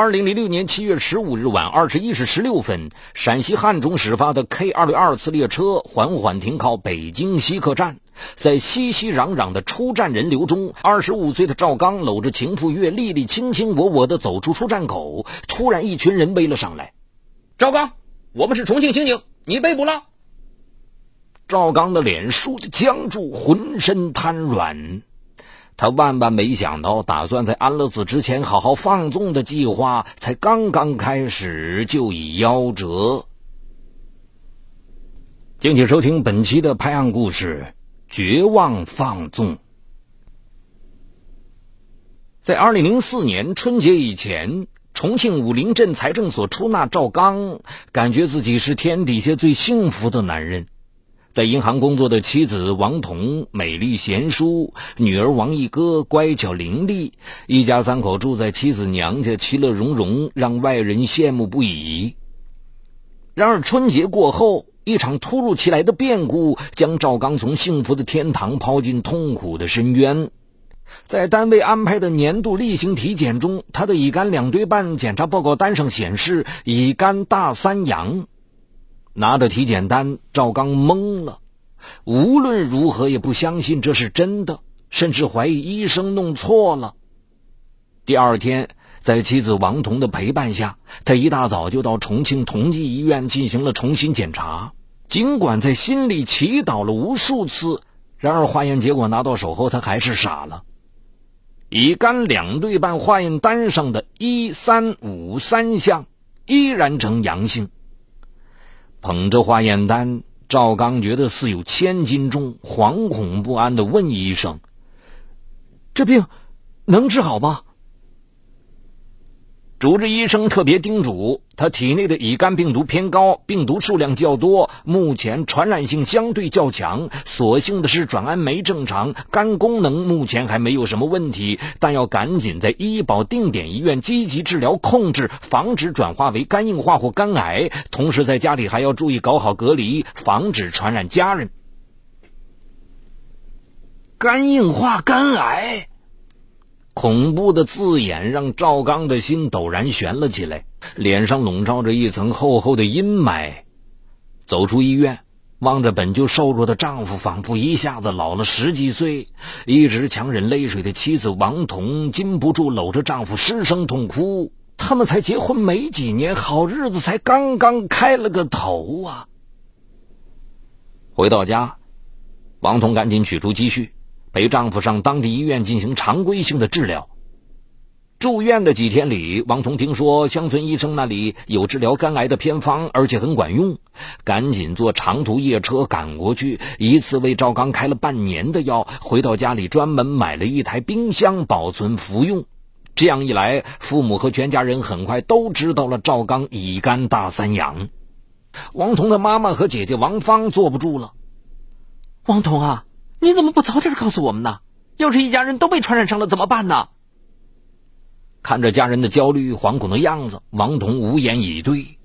二零零六年七月十五日晚二十一时十六分，陕西汉中始发的 K 二六二次列车缓缓停靠北京西客站，在熙熙攘攘的出站人流中，二十五岁的赵刚搂着情妇月丽丽，卿卿我我地走出出站口。突然，一群人围了上来。赵刚，我们是重庆刑警，你被捕了。赵刚的脸倏地僵住，浑身瘫软。他万万没想到，打算在安乐死之前好好放纵的计划，才刚刚开始就已夭折。敬请收听本期的拍案故事《绝望放纵》。在二零零四年春节以前，重庆武陵镇财政所出纳赵刚，感觉自己是天底下最幸福的男人。在银行工作的妻子王彤美丽贤淑，女儿王一哥乖巧伶俐，一家三口住在妻子娘家，其乐融融，让外人羡慕不已。然而春节过后，一场突如其来的变故将赵刚从幸福的天堂抛进痛苦的深渊。在单位安排的年度例行体检中，他的乙肝两对半检查报告单上显示乙肝大三阳。拿着体检单，赵刚懵了。无论如何也不相信这是真的，甚至怀疑医生弄错了。第二天，在妻子王彤的陪伴下，他一大早就到重庆同济医院进行了重新检查。尽管在心里祈祷了无数次，然而化验结果拿到手后，他还是傻了。乙肝两对半化验单上的一三五三项依然呈阳性。捧着化验单，赵刚觉得似有千斤重，惶恐不安的问医生：“这病能治好吗？”主治医生特别叮嘱他，体内的乙肝病毒偏高，病毒数量较多，目前传染性相对较强。所幸的是转氨酶正常，肝功能目前还没有什么问题，但要赶紧在医保定点医院积极治疗控制，防止转化为肝硬化或肝癌。同时在家里还要注意搞好隔离，防止传染家人。肝硬化、肝癌。恐怖的字眼让赵刚的心陡然悬了起来，脸上笼罩着一层厚厚的阴霾。走出医院，望着本就瘦弱的丈夫，仿佛一下子老了十几岁。一直强忍泪水的妻子王彤禁不住搂着丈夫失声痛哭。他们才结婚没几年，好日子才刚刚开了个头啊！回到家，王彤赶紧取出积蓄。陪丈夫上当地医院进行常规性的治疗。住院的几天里，王彤听说乡村医生那里有治疗肝癌的偏方，而且很管用，赶紧坐长途夜车赶过去，一次为赵刚开了半年的药。回到家里，专门买了一台冰箱保存服用。这样一来，父母和全家人很快都知道了赵刚乙肝大三阳。王彤的妈妈和姐姐王芳坐不住了：“王彤啊！”你怎么不早点告诉我们呢？要是一家人都被传染上了怎么办呢？看着家人的焦虑、惶恐的样子，王彤无言以对。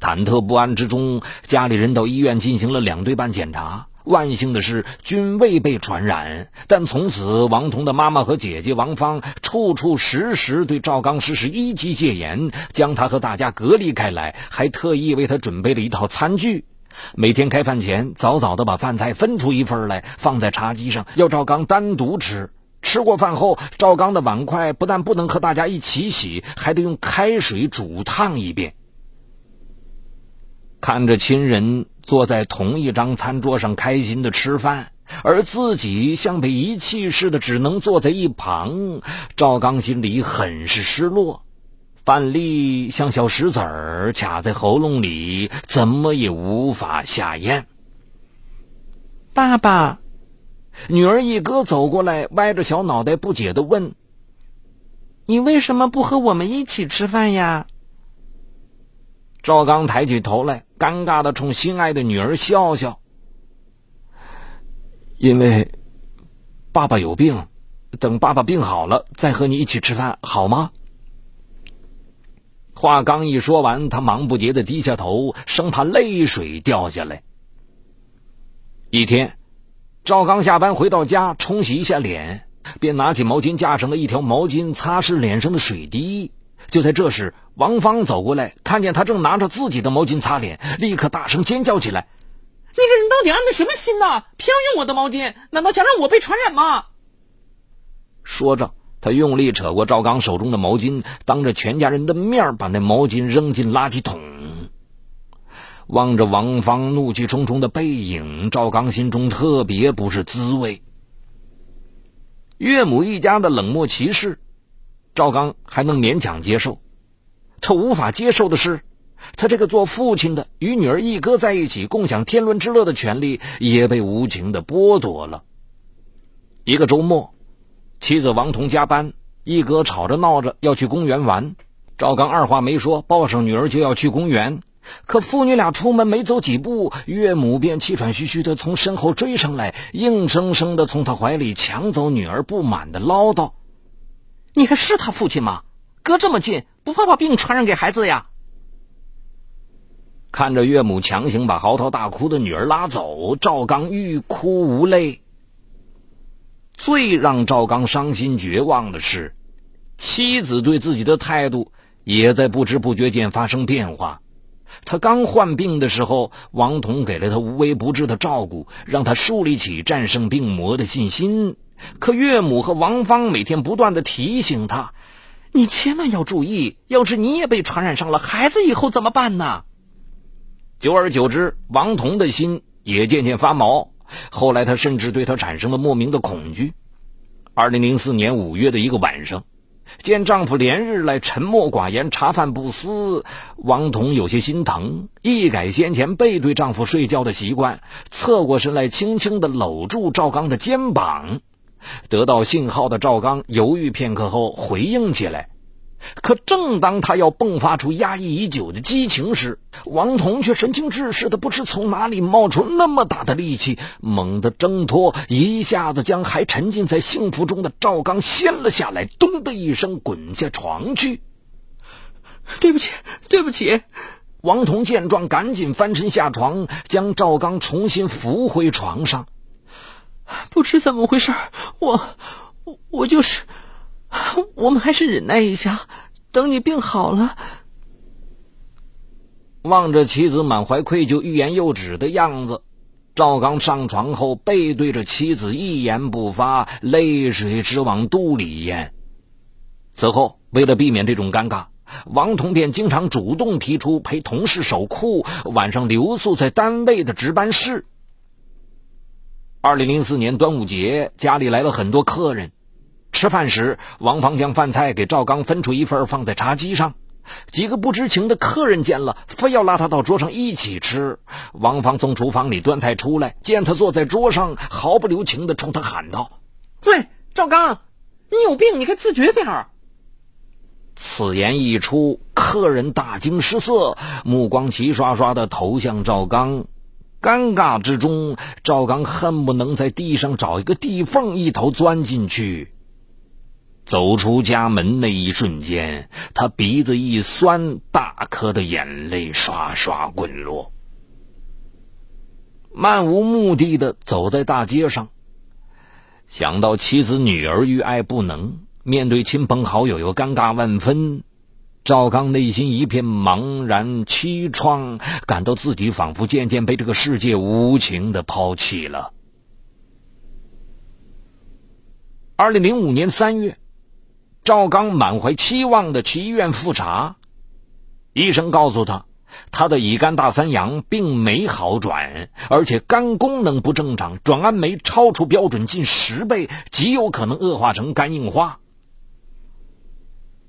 忐忑不安之中，家里人到医院进行了两对半检查，万幸的是均未被传染。但从此，王彤的妈妈和姐姐王芳处处时时对赵刚实施一级戒严，将他和大家隔离开来，还特意为他准备了一套餐具。每天开饭前，早早的把饭菜分出一份来，放在茶几上，要赵刚单独吃。吃过饭后，赵刚的碗筷不但不能和大家一起洗，还得用开水煮烫一遍。看着亲人坐在同一张餐桌上开心的吃饭，而自己像被遗弃似的，只能坐在一旁，赵刚心里很是失落。饭粒像小石子儿卡在喉咙里，怎么也无法下咽。爸爸，女儿一哥走过来，歪着小脑袋，不解的问：“你为什么不和我们一起吃饭呀？”赵刚抬起头来，尴尬的冲心爱的女儿笑笑：“因为爸爸有病，等爸爸病好了再和你一起吃饭，好吗？”话刚一说完，他忙不迭的低下头，生怕泪水掉下来。一天，赵刚下班回到家，冲洗一下脸，便拿起毛巾架上的一条毛巾擦拭脸上的水滴。就在这时，王芳走过来，看见他正拿着自己的毛巾擦脸，立刻大声尖叫起来：“那个人到底安的什么心呐？偏要用我的毛巾？难道想让我被传染吗？”说着，他用力扯过赵刚手中的毛巾，当着全家人的面把那毛巾扔进垃圾桶。望着王芳怒气冲冲的背影，赵刚心中特别不是滋味。岳母一家的冷漠歧视，赵刚还能勉强接受。他无法接受的是，他这个做父亲的与女儿一哥在一起共享天伦之乐的权利也被无情的剥夺了。一个周末，妻子王彤加班，一哥吵着闹着要去公园玩，赵刚二话没说，抱上女儿就要去公园。可父女俩出门没走几步，岳母便气喘吁吁的从身后追上来，硬生生的从他怀里抢走女儿，不满的唠叨：“你还是他父亲吗？隔这么近，不怕把病传染给孩子呀？”看着岳母强行把嚎啕大哭的女儿拉走，赵刚欲哭无泪。最让赵刚伤心绝望的是，妻子对自己的态度也在不知不觉间发生变化。他刚患病的时候，王彤给了他无微不至的照顾，让他树立起战胜病魔的信心。可岳母和王芳每天不断的提醒他：“你千万要注意，要是你也被传染上了，孩子以后怎么办呢？”久而久之，王彤的心也渐渐发毛。后来，他甚至对他产生了莫名的恐惧。二零零四年五月的一个晚上。见丈夫连日来沉默寡言、茶饭不思，王彤有些心疼，一改先前背对丈夫睡觉的习惯，侧过身来，轻轻地搂住赵刚的肩膀。得到信号的赵刚犹豫片刻后回应起来。可正当他要迸发出压抑已久的激情时，王彤却神经质似的，不知从哪里冒出那么大的力气，猛地挣脱，一下子将还沉浸在幸福中的赵刚掀了下来，咚的一声滚下床去。对不起，对不起！王彤见状，赶紧翻身下床，将赵刚重新扶回床上。不知怎么回事，我，我就是。我们还是忍耐一下，等你病好了。望着妻子满怀愧疚、欲言又止的样子，赵刚上床后背对着妻子，一言不发，泪水直往肚里咽。此后，为了避免这种尴尬，王彤便经常主动提出陪同事守库，晚上留宿在单位的值班室。二零零四年端午节，家里来了很多客人。吃饭时，王芳将饭菜给赵刚分出一份放在茶几上。几个不知情的客人见了，非要拉他到桌上一起吃。王芳从厨房里端菜出来，见他坐在桌上，毫不留情地冲他喊道：“喂，赵刚，你有病，你该自觉点儿。”此言一出，客人大惊失色，目光齐刷刷地投向赵刚。尴尬之中，赵刚恨不能在地上找一个地缝，一头钻进去。走出家门那一瞬间，他鼻子一酸，大颗的眼泪刷刷滚落。漫无目的的走在大街上，想到妻子女儿遇爱不能，面对亲朋好友又尴尬万分，赵刚内心一片茫然凄怆，感到自己仿佛渐渐被这个世界无情的抛弃了。二零零五年三月。赵刚满怀期望的去医院复查，医生告诉他，他的乙肝大三阳并没好转，而且肝功能不正常，转氨酶超出标准近十倍，极有可能恶化成肝硬化。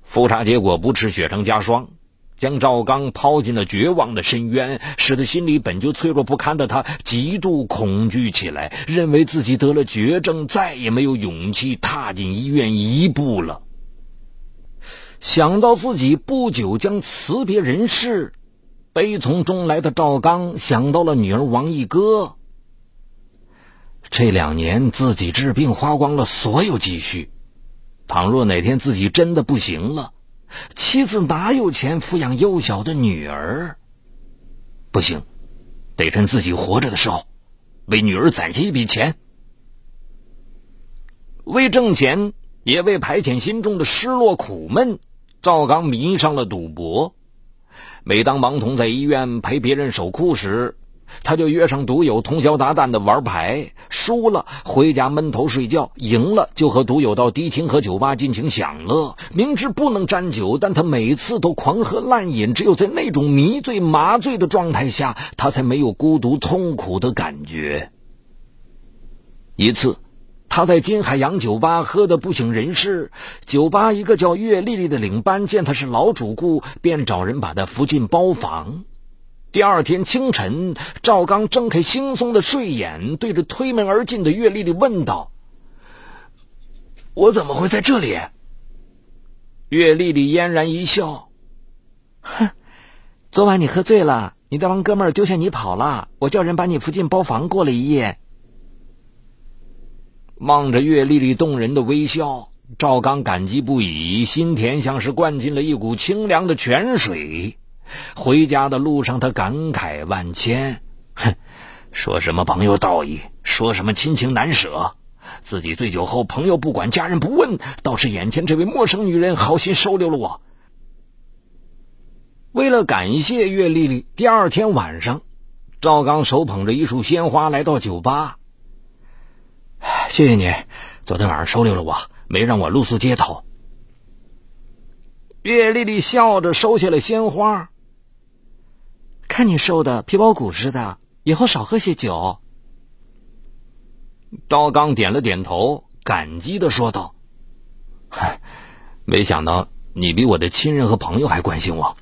复查结果不啻雪上加霜，将赵刚抛进了绝望的深渊，使得心里本就脆弱不堪的他极度恐惧起来，认为自己得了绝症，再也没有勇气踏进医院一步了。想到自己不久将辞别人世，悲从中来的赵刚想到了女儿王一哥。这两年自己治病花光了所有积蓄，倘若哪天自己真的不行了，妻子哪有钱抚养幼小的女儿？不行，得趁自己活着的时候，为女儿攒下一笔钱，为挣钱，也为排遣心中的失落苦闷。赵刚迷上了赌博。每当王彤在医院陪别人守库时，他就约上赌友通宵达旦的玩牌，输了回家闷头睡觉，赢了就和赌友到迪厅和酒吧尽情享乐。明知不能沾酒，但他每次都狂喝滥饮。只有在那种迷醉麻醉的状态下，他才没有孤独痛苦的感觉。一次，他在金海洋酒吧喝得不省人事，酒吧一个叫岳丽丽的领班见他是老主顾，便找人把他扶进包房。第二天清晨，赵刚睁开惺忪的睡眼，对着推门而进的岳丽丽问道：“我怎么会在这里？”岳丽丽嫣然一笑：“哼，昨晚你喝醉了，你那帮哥们儿丢下你跑了，我叫人把你扶进包房过了一夜。”望着岳丽丽动人的微笑，赵刚感激不已，心田像是灌进了一股清凉的泉水。回家的路上，他感慨万千。哼，说什么朋友道义，说什么亲情难舍，自己醉酒后，朋友不管，家人不问，倒是眼前这位陌生女人好心收留了我。为了感谢岳丽丽，第二天晚上，赵刚手捧着一束鲜花来到酒吧。谢谢你，昨天晚上收留了我，没让我露宿街头。岳丽丽笑着收下了鲜花。看你瘦的皮包骨似的，以后少喝些酒。赵刚点了点头，感激的说道：“嗨，没想到你比我的亲人和朋友还关心我。”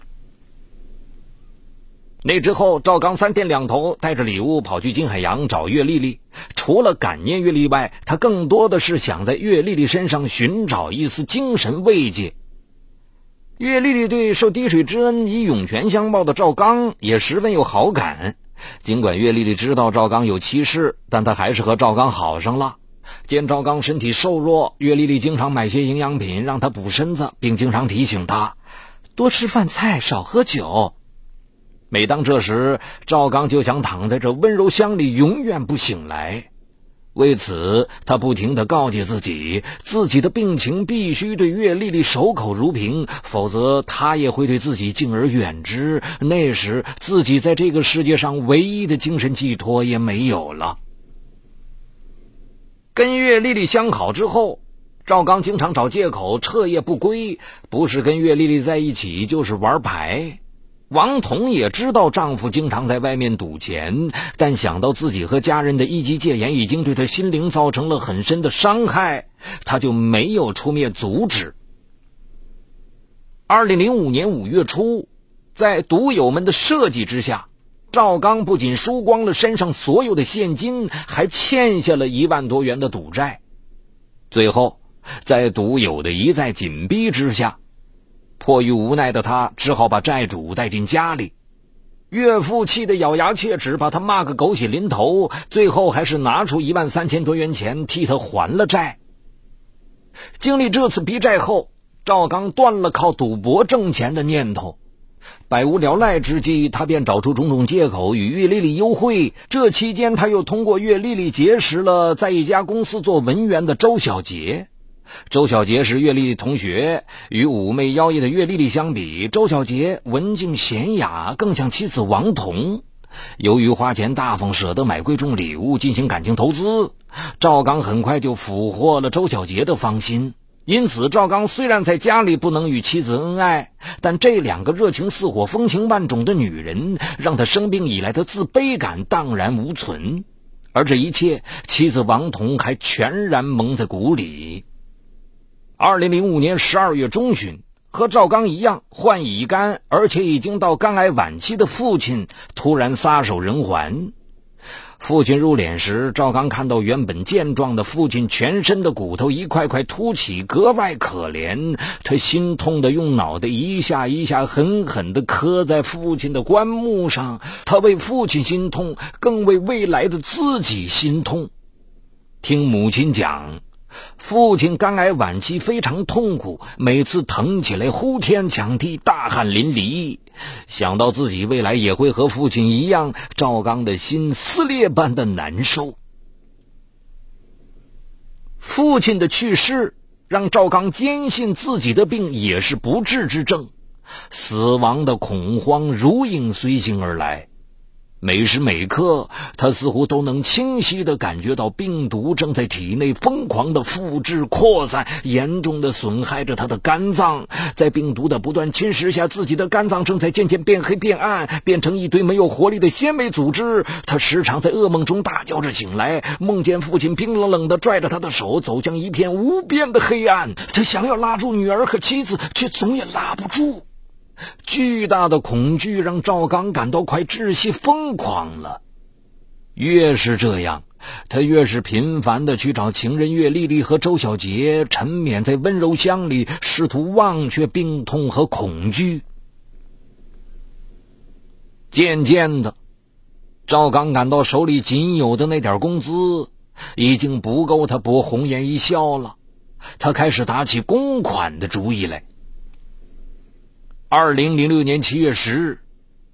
那之后，赵刚三天两头带着礼物跑去金海洋找岳丽丽。除了感念岳丽外，他更多的是想在岳丽丽身上寻找一丝精神慰藉。岳丽丽对受滴水之恩以涌泉相报的赵刚也十分有好感。尽管岳丽丽知道赵刚有妻室，但她还是和赵刚好上了。见赵刚身体瘦弱，岳丽丽经常买些营养品让他补身子，并经常提醒他多吃饭菜，少喝酒。每当这时，赵刚就想躺在这温柔乡里，永远不醒来。为此，他不停地告诫自己，自己的病情必须对岳丽丽守口如瓶，否则他也会对自己敬而远之。那时，自己在这个世界上唯一的精神寄托也没有了。跟岳丽丽相好之后，赵刚经常找借口彻夜不归，不是跟岳丽丽在一起，就是玩牌。王彤也知道丈夫经常在外面赌钱，但想到自己和家人的一级戒严已经对他心灵造成了很深的伤害，她就没有出面阻止。二零零五年五月初，在赌友们的设计之下，赵刚不仅输光了身上所有的现金，还欠下了一万多元的赌债。最后，在赌友的一再紧逼之下。迫于无奈的他，只好把债主带进家里。岳父气得咬牙切齿，把他骂个狗血淋头，最后还是拿出一万三千多元钱替他还了债。经历这次逼债后，赵刚断了靠赌博挣钱的念头。百无聊赖之际，他便找出种种借口与岳丽丽幽会。这期间，他又通过岳丽丽结识了在一家公司做文员的周小杰。周小杰是岳丽丽同学，与妩媚妖艳的岳丽丽相比，周小杰文静娴雅，更像妻子王彤。由于花钱大方，舍得买贵重礼物进行感情投资，赵刚很快就俘获了周小杰的芳心。因此，赵刚虽然在家里不能与妻子恩爱，但这两个热情似火、风情万种的女人，让他生病以来的自卑感荡然无存。而这一切，妻子王彤还全然蒙在鼓里。二零零五年十二月中旬，和赵刚一样患乙肝，而且已经到肝癌晚期的父亲突然撒手人寰。父亲入殓时，赵刚看到原本健壮的父亲全身的骨头一块块凸起，格外可怜。他心痛的用脑袋一下一下狠狠地磕在父亲的棺木上。他为父亲心痛，更为未来的自己心痛。听母亲讲。父亲肝癌晚期非常痛苦，每次疼起来呼天抢地，大汗淋漓。想到自己未来也会和父亲一样，赵刚的心撕裂般的难受。父亲的去世让赵刚坚信自己的病也是不治之症，死亡的恐慌如影随形而来。每时每刻，他似乎都能清晰地感觉到病毒正在体内疯狂地复制扩散，严重地损害着他的肝脏。在病毒的不断侵蚀下，自己的肝脏正在渐渐变黑变暗，变成一堆没有活力的纤维组织。他时常在噩梦中大叫着醒来，梦见父亲冰冷冷地拽着他的手走向一片无边的黑暗。他想要拉住女儿和妻子，却总也拉不住。巨大的恐惧让赵刚感到快窒息疯狂了。越是这样，他越是频繁的去找情人岳丽丽和周小杰，沉湎在温柔乡里，试图忘却病痛和恐惧。渐渐的，赵刚感到手里仅有的那点工资已经不够他博红颜一笑了。他开始打起公款的主意来。二零零六年七月十日，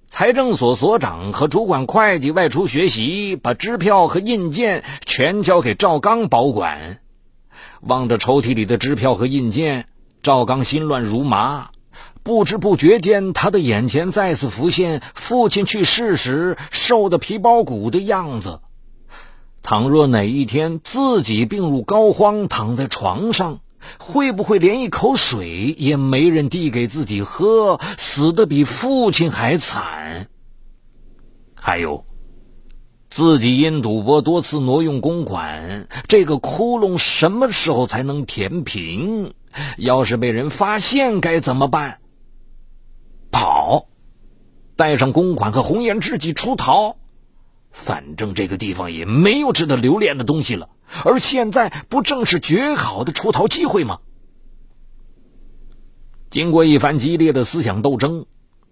财政所所长和主管会计外出学习，把支票和印件全交给赵刚保管。望着抽屉里的支票和印件，赵刚心乱如麻。不知不觉间，他的眼前再次浮现父亲去世时瘦得皮包骨的样子。倘若哪一天自己病入膏肓，躺在床上，会不会连一口水也没人递给自己喝，死的比父亲还惨？还有，自己因赌博多次挪用公款，这个窟窿什么时候才能填平？要是被人发现该怎么办？跑，带上公款和红颜知己出逃。反正这个地方也没有值得留恋的东西了。而现在不正是绝好的出逃机会吗？经过一番激烈的思想斗争，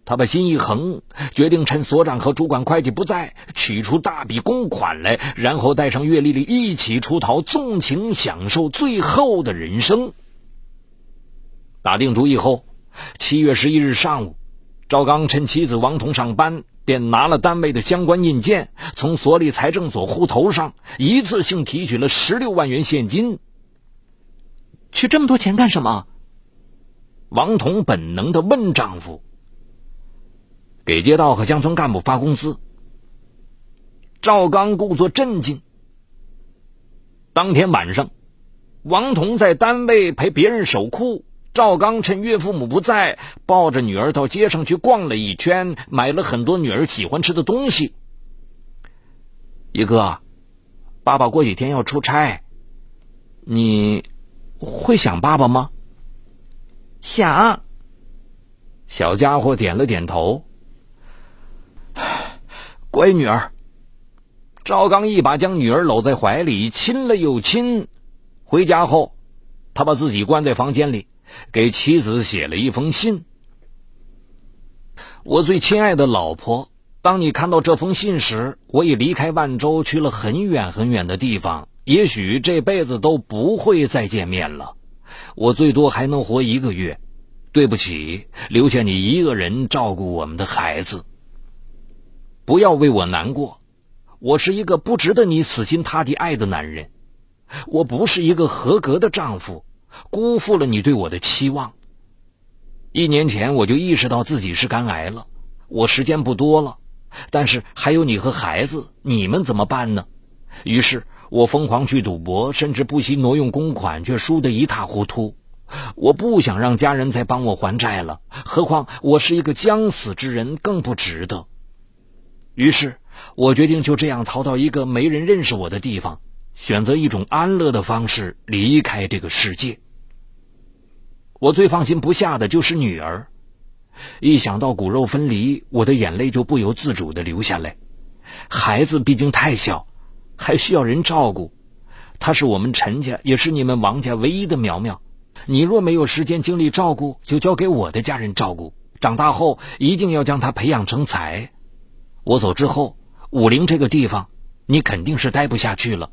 他把心一横，决定趁所长和主管会计不在，取出大笔公款来，然后带上岳丽丽一起出逃，纵情享受最后的人生。打定主意后，七月十一日上午，赵刚趁妻子王彤上班。便拿了单位的相关印件，从所里财政所户头上一次性提取了十六万元现金。取这么多钱干什么？王彤本能的问丈夫：“给街道和乡村干部发工资。”赵刚故作镇静。当天晚上，王彤在单位陪别人守库。赵刚趁岳父母不在，抱着女儿到街上去逛了一圈，买了很多女儿喜欢吃的东西。一哥，爸爸过几天要出差，你会想爸爸吗？想。小家伙点了点头。乖女儿。赵刚一把将女儿搂在怀里，亲了又亲。回家后，他把自己关在房间里。给妻子写了一封信。我最亲爱的老婆，当你看到这封信时，我已离开万州，去了很远很远的地方，也许这辈子都不会再见面了。我最多还能活一个月。对不起，留下你一个人照顾我们的孩子。不要为我难过，我是一个不值得你死心塌地爱的男人，我不是一个合格的丈夫。辜负了你对我的期望。一年前我就意识到自己是肝癌了，我时间不多了，但是还有你和孩子，你们怎么办呢？于是我疯狂去赌博，甚至不惜挪用公款，却输得一塌糊涂。我不想让家人再帮我还债了，何况我是一个将死之人，更不值得。于是我决定就这样逃到一个没人认识我的地方。选择一种安乐的方式离开这个世界。我最放心不下的就是女儿，一想到骨肉分离，我的眼泪就不由自主的流下来。孩子毕竟太小，还需要人照顾。他是我们陈家，也是你们王家唯一的苗苗。你若没有时间精力照顾，就交给我的家人照顾。长大后一定要将他培养成才。我走之后，武陵这个地方，你肯定是待不下去了。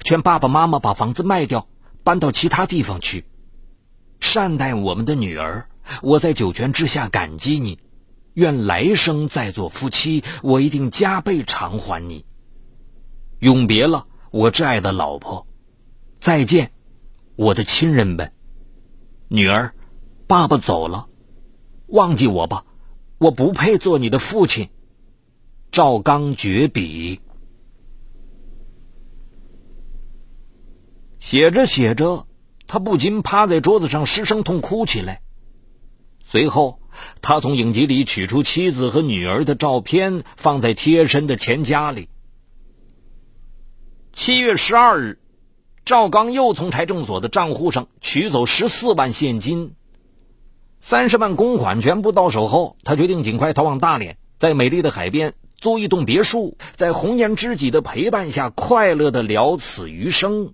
劝爸爸妈妈把房子卖掉，搬到其他地方去，善待我们的女儿。我在九泉之下感激你，愿来生再做夫妻，我一定加倍偿还你。永别了，我挚爱的老婆，再见，我的亲人们。女儿，爸爸走了，忘记我吧，我不配做你的父亲。”赵刚绝笔。写着写着，他不禁趴在桌子上失声痛哭起来。随后，他从影集里取出妻子和女儿的照片，放在贴身的钱夹里。七月十二日，赵刚又从财政所的账户上取走十四万现金，三十万公款全部到手后，他决定尽快逃往大连，在美丽的海边租一栋别墅，在红颜知己的陪伴下，快乐的了此余生。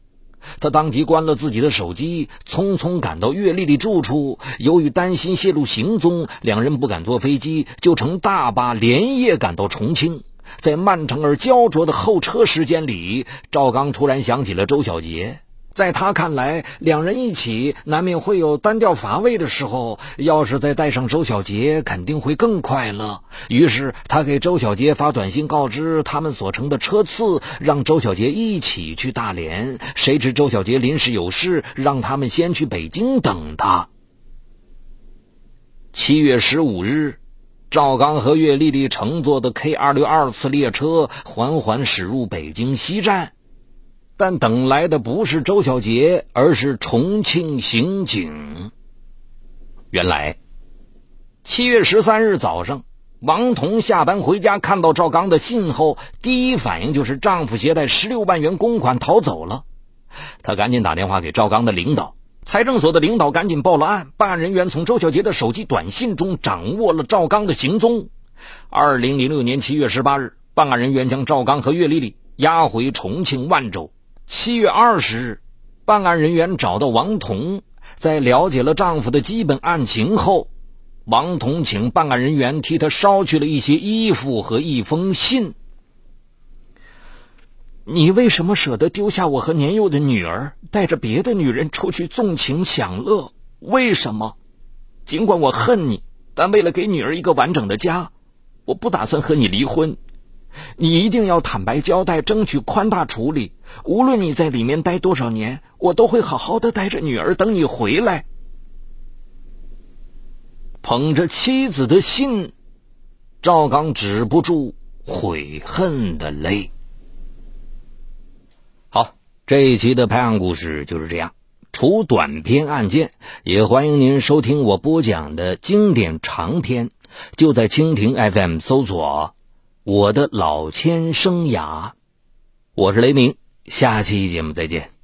他当即关了自己的手机，匆匆赶到岳丽丽住处。由于担心泄露行踪，两人不敢坐飞机，就乘大巴连夜赶到重庆。在漫长而焦灼的候车时间里，赵刚突然想起了周小杰。在他看来，两人一起难免会有单调乏味的时候。要是再带上周小杰，肯定会更快乐。于是他给周小杰发短信告知他们所乘的车次，让周小杰一起去大连。谁知周小杰临时有事，让他们先去北京等他。七月十五日，赵刚和岳丽丽乘坐的 K 二六二次列车缓缓驶入北京西站。但等来的不是周小杰，而是重庆刑警。原来，七月十三日早上，王彤下班回家，看到赵刚的信后，第一反应就是丈夫携带十六万元公款逃走了。她赶紧打电话给赵刚的领导，财政所的领导赶紧报了案。办案人员从周小杰的手机短信中掌握了赵刚的行踪。二零零六年七月十八日，办案人员将赵刚和岳丽丽押回重庆万州。七月二十日，办案人员找到王彤，在了解了丈夫的基本案情后，王彤请办案人员替他捎去了一些衣服和一封信。你为什么舍得丢下我和年幼的女儿，带着别的女人出去纵情享乐？为什么？尽管我恨你，但为了给女儿一个完整的家，我不打算和你离婚。你一定要坦白交代，争取宽大处理。无论你在里面待多少年，我都会好好的带着女儿等你回来。捧着妻子的信，赵刚止不住悔恨的泪。好，这一期的拍案故事就是这样。除短篇案件，也欢迎您收听我播讲的经典长篇。就在蜻蜓 FM 搜索。我的老千生涯，我是雷鸣，下期节目再见。